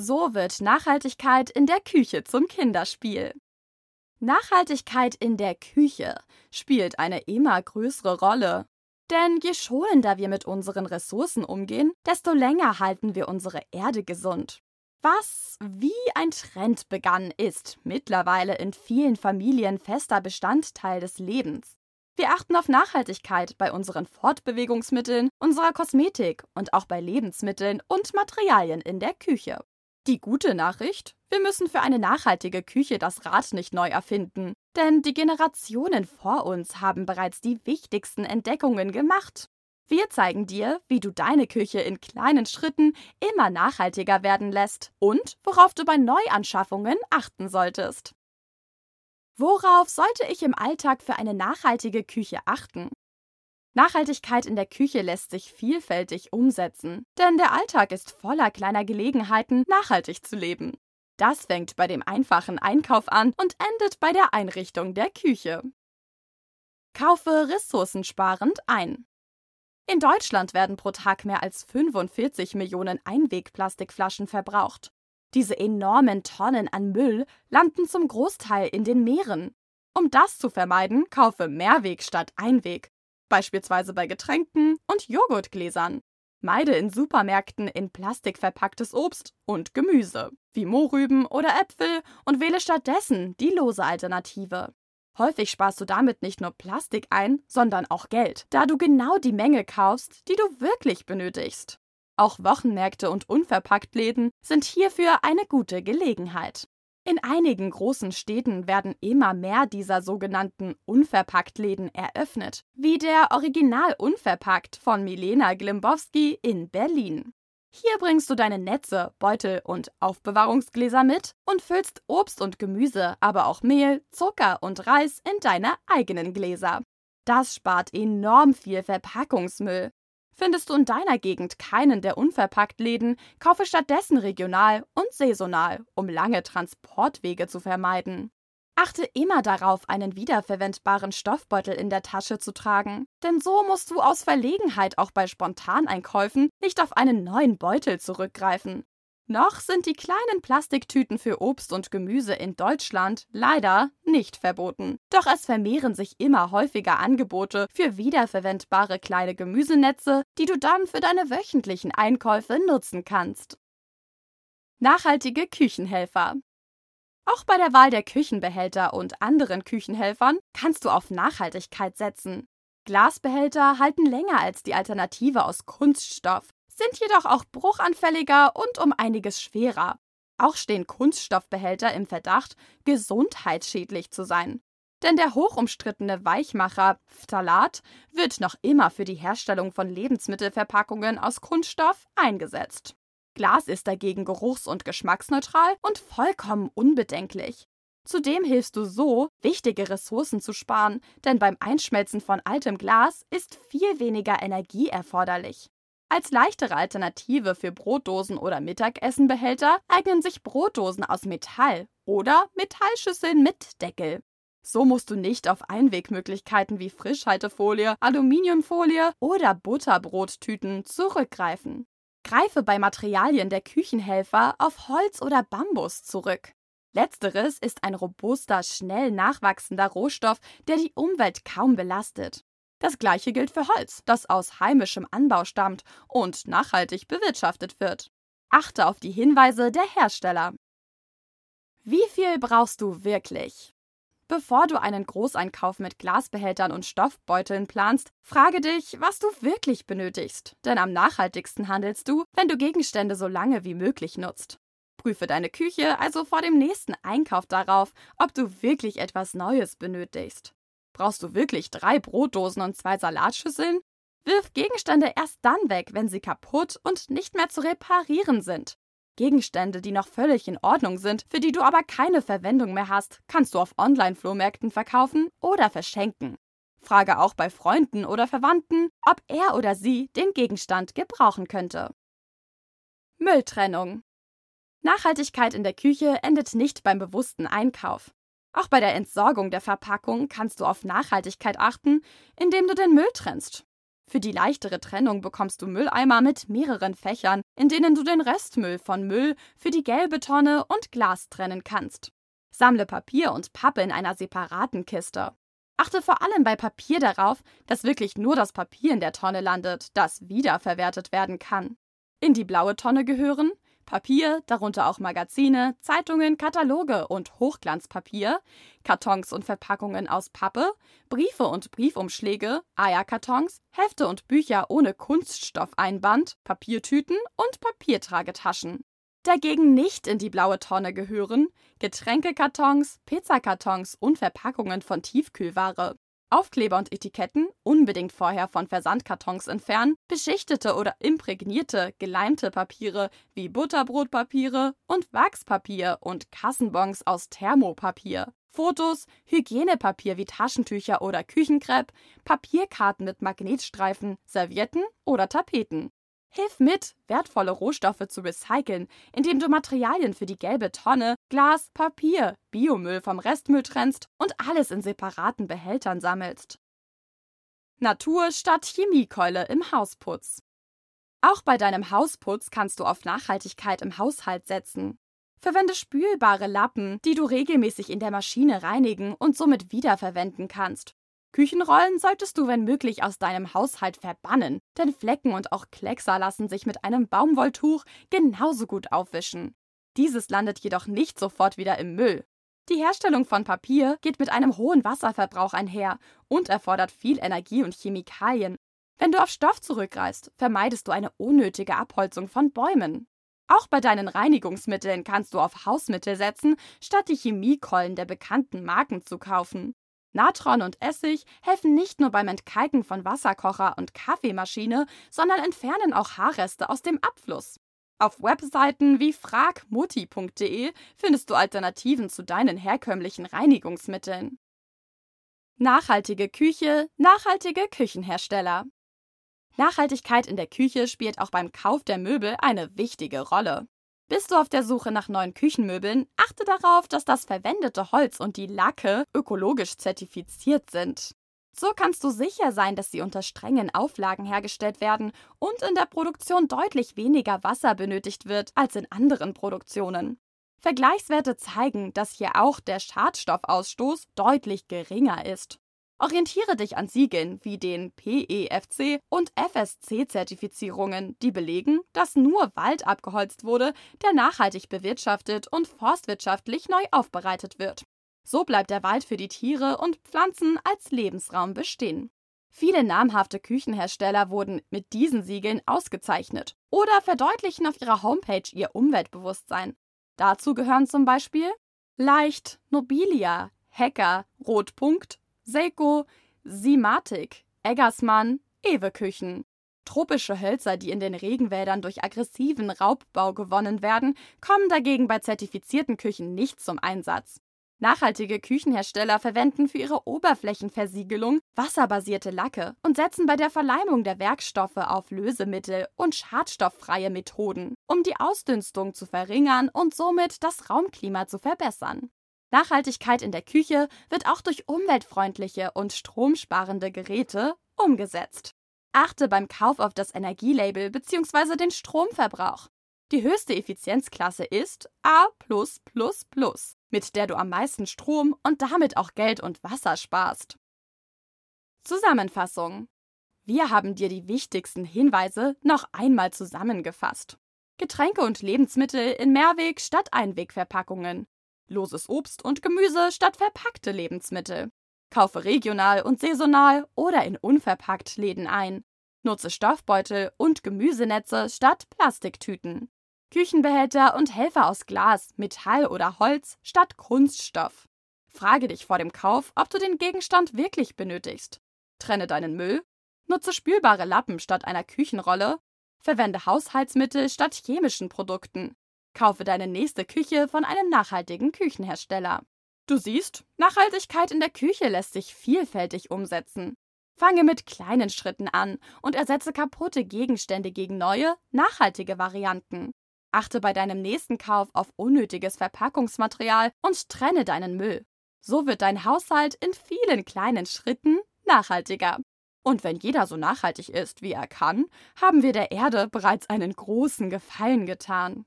So wird Nachhaltigkeit in der Küche zum Kinderspiel. Nachhaltigkeit in der Küche spielt eine immer größere Rolle. Denn je schonender wir mit unseren Ressourcen umgehen, desto länger halten wir unsere Erde gesund. Was wie ein Trend begann, ist mittlerweile in vielen Familien fester Bestandteil des Lebens. Wir achten auf Nachhaltigkeit bei unseren Fortbewegungsmitteln, unserer Kosmetik und auch bei Lebensmitteln und Materialien in der Küche. Die gute Nachricht, wir müssen für eine nachhaltige Küche das Rad nicht neu erfinden, denn die Generationen vor uns haben bereits die wichtigsten Entdeckungen gemacht. Wir zeigen dir, wie du deine Küche in kleinen Schritten immer nachhaltiger werden lässt und worauf du bei Neuanschaffungen achten solltest. Worauf sollte ich im Alltag für eine nachhaltige Küche achten? Nachhaltigkeit in der Küche lässt sich vielfältig umsetzen, denn der Alltag ist voller kleiner Gelegenheiten, nachhaltig zu leben. Das fängt bei dem einfachen Einkauf an und endet bei der Einrichtung der Küche. Kaufe ressourcensparend ein. In Deutschland werden pro Tag mehr als 45 Millionen Einwegplastikflaschen verbraucht. Diese enormen Tonnen an Müll landen zum Großteil in den Meeren. Um das zu vermeiden, kaufe Mehrweg statt Einweg, beispielsweise bei Getränken und Joghurtgläsern. Meide in Supermärkten in Plastik verpacktes Obst und Gemüse, wie Mohrrüben oder Äpfel, und wähle stattdessen die lose Alternative. Häufig sparst du damit nicht nur Plastik ein, sondern auch Geld, da du genau die Menge kaufst, die du wirklich benötigst. Auch Wochenmärkte und Unverpacktläden sind hierfür eine gute Gelegenheit. In einigen großen Städten werden immer mehr dieser sogenannten Unverpacktläden eröffnet, wie der Original Unverpackt von Milena Glimbowski in Berlin. Hier bringst du deine Netze, Beutel und Aufbewahrungsgläser mit und füllst Obst und Gemüse, aber auch Mehl, Zucker und Reis in deine eigenen Gläser. Das spart enorm viel Verpackungsmüll Findest du in deiner Gegend keinen der Unverpacktläden, kaufe stattdessen regional und saisonal, um lange Transportwege zu vermeiden. Achte immer darauf, einen wiederverwendbaren Stoffbeutel in der Tasche zu tragen, denn so musst du aus Verlegenheit auch bei Spontaneinkäufen nicht auf einen neuen Beutel zurückgreifen. Noch sind die kleinen Plastiktüten für Obst und Gemüse in Deutschland leider nicht verboten. Doch es vermehren sich immer häufiger Angebote für wiederverwendbare kleine Gemüsenetze, die du dann für deine wöchentlichen Einkäufe nutzen kannst. Nachhaltige Küchenhelfer auch bei der Wahl der Küchenbehälter und anderen Küchenhelfern kannst du auf Nachhaltigkeit setzen. Glasbehälter halten länger als die Alternative aus Kunststoff sind jedoch auch bruchanfälliger und um einiges schwerer. Auch stehen Kunststoffbehälter im Verdacht, gesundheitsschädlich zu sein. Denn der hochumstrittene Weichmacher Phthalat wird noch immer für die Herstellung von Lebensmittelverpackungen aus Kunststoff eingesetzt. Glas ist dagegen geruchs- und geschmacksneutral und vollkommen unbedenklich. Zudem hilfst du so, wichtige Ressourcen zu sparen, denn beim Einschmelzen von altem Glas ist viel weniger Energie erforderlich. Als leichtere Alternative für Brotdosen oder Mittagessenbehälter eignen sich Brotdosen aus Metall oder Metallschüsseln mit Deckel. So musst du nicht auf Einwegmöglichkeiten wie Frischhaltefolie, Aluminiumfolie oder Butterbrottüten zurückgreifen. Greife bei Materialien der Küchenhelfer auf Holz oder Bambus zurück. Letzteres ist ein robuster, schnell nachwachsender Rohstoff, der die Umwelt kaum belastet. Das gleiche gilt für Holz, das aus heimischem Anbau stammt und nachhaltig bewirtschaftet wird. Achte auf die Hinweise der Hersteller. Wie viel brauchst du wirklich? Bevor du einen Großeinkauf mit Glasbehältern und Stoffbeuteln planst, frage dich, was du wirklich benötigst. Denn am nachhaltigsten handelst du, wenn du Gegenstände so lange wie möglich nutzt. Prüfe deine Küche also vor dem nächsten Einkauf darauf, ob du wirklich etwas Neues benötigst. Brauchst du wirklich drei Brotdosen und zwei Salatschüsseln? Wirf Gegenstände erst dann weg, wenn sie kaputt und nicht mehr zu reparieren sind. Gegenstände, die noch völlig in Ordnung sind, für die du aber keine Verwendung mehr hast, kannst du auf Online-Flohmärkten verkaufen oder verschenken. Frage auch bei Freunden oder Verwandten, ob er oder sie den Gegenstand gebrauchen könnte. Mülltrennung. Nachhaltigkeit in der Küche endet nicht beim bewussten Einkauf. Auch bei der Entsorgung der Verpackung kannst du auf Nachhaltigkeit achten, indem du den Müll trennst. Für die leichtere Trennung bekommst du Mülleimer mit mehreren Fächern, in denen du den Restmüll von Müll für die gelbe Tonne und Glas trennen kannst. Sammle Papier und Pappe in einer separaten Kiste. Achte vor allem bei Papier darauf, dass wirklich nur das Papier in der Tonne landet, das wiederverwertet werden kann. In die blaue Tonne gehören Papier, darunter auch Magazine, Zeitungen, Kataloge und Hochglanzpapier, Kartons und Verpackungen aus Pappe, Briefe und Briefumschläge, Eierkartons, Hefte und Bücher ohne Kunststoffeinband, Papiertüten und Papiertragetaschen. Dagegen nicht in die blaue Tonne gehören Getränkekartons, Pizzakartons und Verpackungen von Tiefkühlware. Aufkleber und Etiketten unbedingt vorher von Versandkartons entfernen, beschichtete oder imprägnierte, geleimte Papiere wie Butterbrotpapiere und Wachspapier und Kassenbons aus Thermopapier. Fotos, Hygienepapier wie Taschentücher oder Küchenkrepp, Papierkarten mit Magnetstreifen, Servietten oder Tapeten. Hilf mit, wertvolle Rohstoffe zu recyceln, indem du Materialien für die gelbe Tonne, Glas, Papier, Biomüll vom Restmüll trennst und alles in separaten Behältern sammelst. Natur statt Chemiekeule im Hausputz. Auch bei deinem Hausputz kannst du auf Nachhaltigkeit im Haushalt setzen. Verwende spülbare Lappen, die du regelmäßig in der Maschine reinigen und somit wiederverwenden kannst. Küchenrollen solltest du, wenn möglich, aus deinem Haushalt verbannen, denn Flecken und auch Kleckser lassen sich mit einem Baumwolltuch genauso gut aufwischen. Dieses landet jedoch nicht sofort wieder im Müll. Die Herstellung von Papier geht mit einem hohen Wasserverbrauch einher und erfordert viel Energie und Chemikalien. Wenn du auf Stoff zurückgreifst, vermeidest du eine unnötige Abholzung von Bäumen. Auch bei deinen Reinigungsmitteln kannst du auf Hausmittel setzen, statt die Chemiekeulen der bekannten Marken zu kaufen. Natron und Essig helfen nicht nur beim Entkalken von Wasserkocher und Kaffeemaschine, sondern entfernen auch Haarreste aus dem Abfluss. Auf Webseiten wie fragmutti.de findest du Alternativen zu deinen herkömmlichen Reinigungsmitteln. Nachhaltige Küche, nachhaltige Küchenhersteller. Nachhaltigkeit in der Küche spielt auch beim Kauf der Möbel eine wichtige Rolle. Bist du auf der Suche nach neuen Küchenmöbeln, achte darauf, dass das verwendete Holz und die Lacke ökologisch zertifiziert sind. So kannst du sicher sein, dass sie unter strengen Auflagen hergestellt werden und in der Produktion deutlich weniger Wasser benötigt wird als in anderen Produktionen. Vergleichswerte zeigen, dass hier auch der Schadstoffausstoß deutlich geringer ist. Orientiere dich an Siegeln wie den PEFC und FSC-Zertifizierungen, die belegen, dass nur Wald abgeholzt wurde, der nachhaltig bewirtschaftet und forstwirtschaftlich neu aufbereitet wird. So bleibt der Wald für die Tiere und Pflanzen als Lebensraum bestehen. Viele namhafte Küchenhersteller wurden mit diesen Siegeln ausgezeichnet oder verdeutlichen auf ihrer Homepage ihr Umweltbewusstsein. Dazu gehören zum Beispiel Leicht, Nobilia, Hacker, Rotpunkt, Seiko, Simatic, Eggersmann, Ewe Küchen. Tropische Hölzer, die in den Regenwäldern durch aggressiven Raubbau gewonnen werden, kommen dagegen bei zertifizierten Küchen nicht zum Einsatz. Nachhaltige Küchenhersteller verwenden für ihre Oberflächenversiegelung wasserbasierte Lacke und setzen bei der Verleimung der Werkstoffe auf Lösemittel und schadstofffreie Methoden, um die Ausdünstung zu verringern und somit das Raumklima zu verbessern. Nachhaltigkeit in der Küche wird auch durch umweltfreundliche und stromsparende Geräte umgesetzt. Achte beim Kauf auf das Energielabel bzw. den Stromverbrauch. Die höchste Effizienzklasse ist A, mit der du am meisten Strom und damit auch Geld und Wasser sparst. Zusammenfassung. Wir haben dir die wichtigsten Hinweise noch einmal zusammengefasst. Getränke und Lebensmittel in Mehrweg statt Einwegverpackungen loses Obst und Gemüse statt verpackte Lebensmittel. Kaufe regional und saisonal oder in unverpackt Läden ein. Nutze Stoffbeutel und Gemüsenetze statt Plastiktüten. Küchenbehälter und Helfer aus Glas, Metall oder Holz statt Kunststoff. Frage dich vor dem Kauf, ob du den Gegenstand wirklich benötigst. Trenne deinen Müll. Nutze spülbare Lappen statt einer Küchenrolle. Verwende Haushaltsmittel statt chemischen Produkten. Kaufe deine nächste Küche von einem nachhaltigen Küchenhersteller. Du siehst, Nachhaltigkeit in der Küche lässt sich vielfältig umsetzen. Fange mit kleinen Schritten an und ersetze kaputte Gegenstände gegen neue, nachhaltige Varianten. Achte bei deinem nächsten Kauf auf unnötiges Verpackungsmaterial und trenne deinen Müll. So wird dein Haushalt in vielen kleinen Schritten nachhaltiger. Und wenn jeder so nachhaltig ist, wie er kann, haben wir der Erde bereits einen großen Gefallen getan.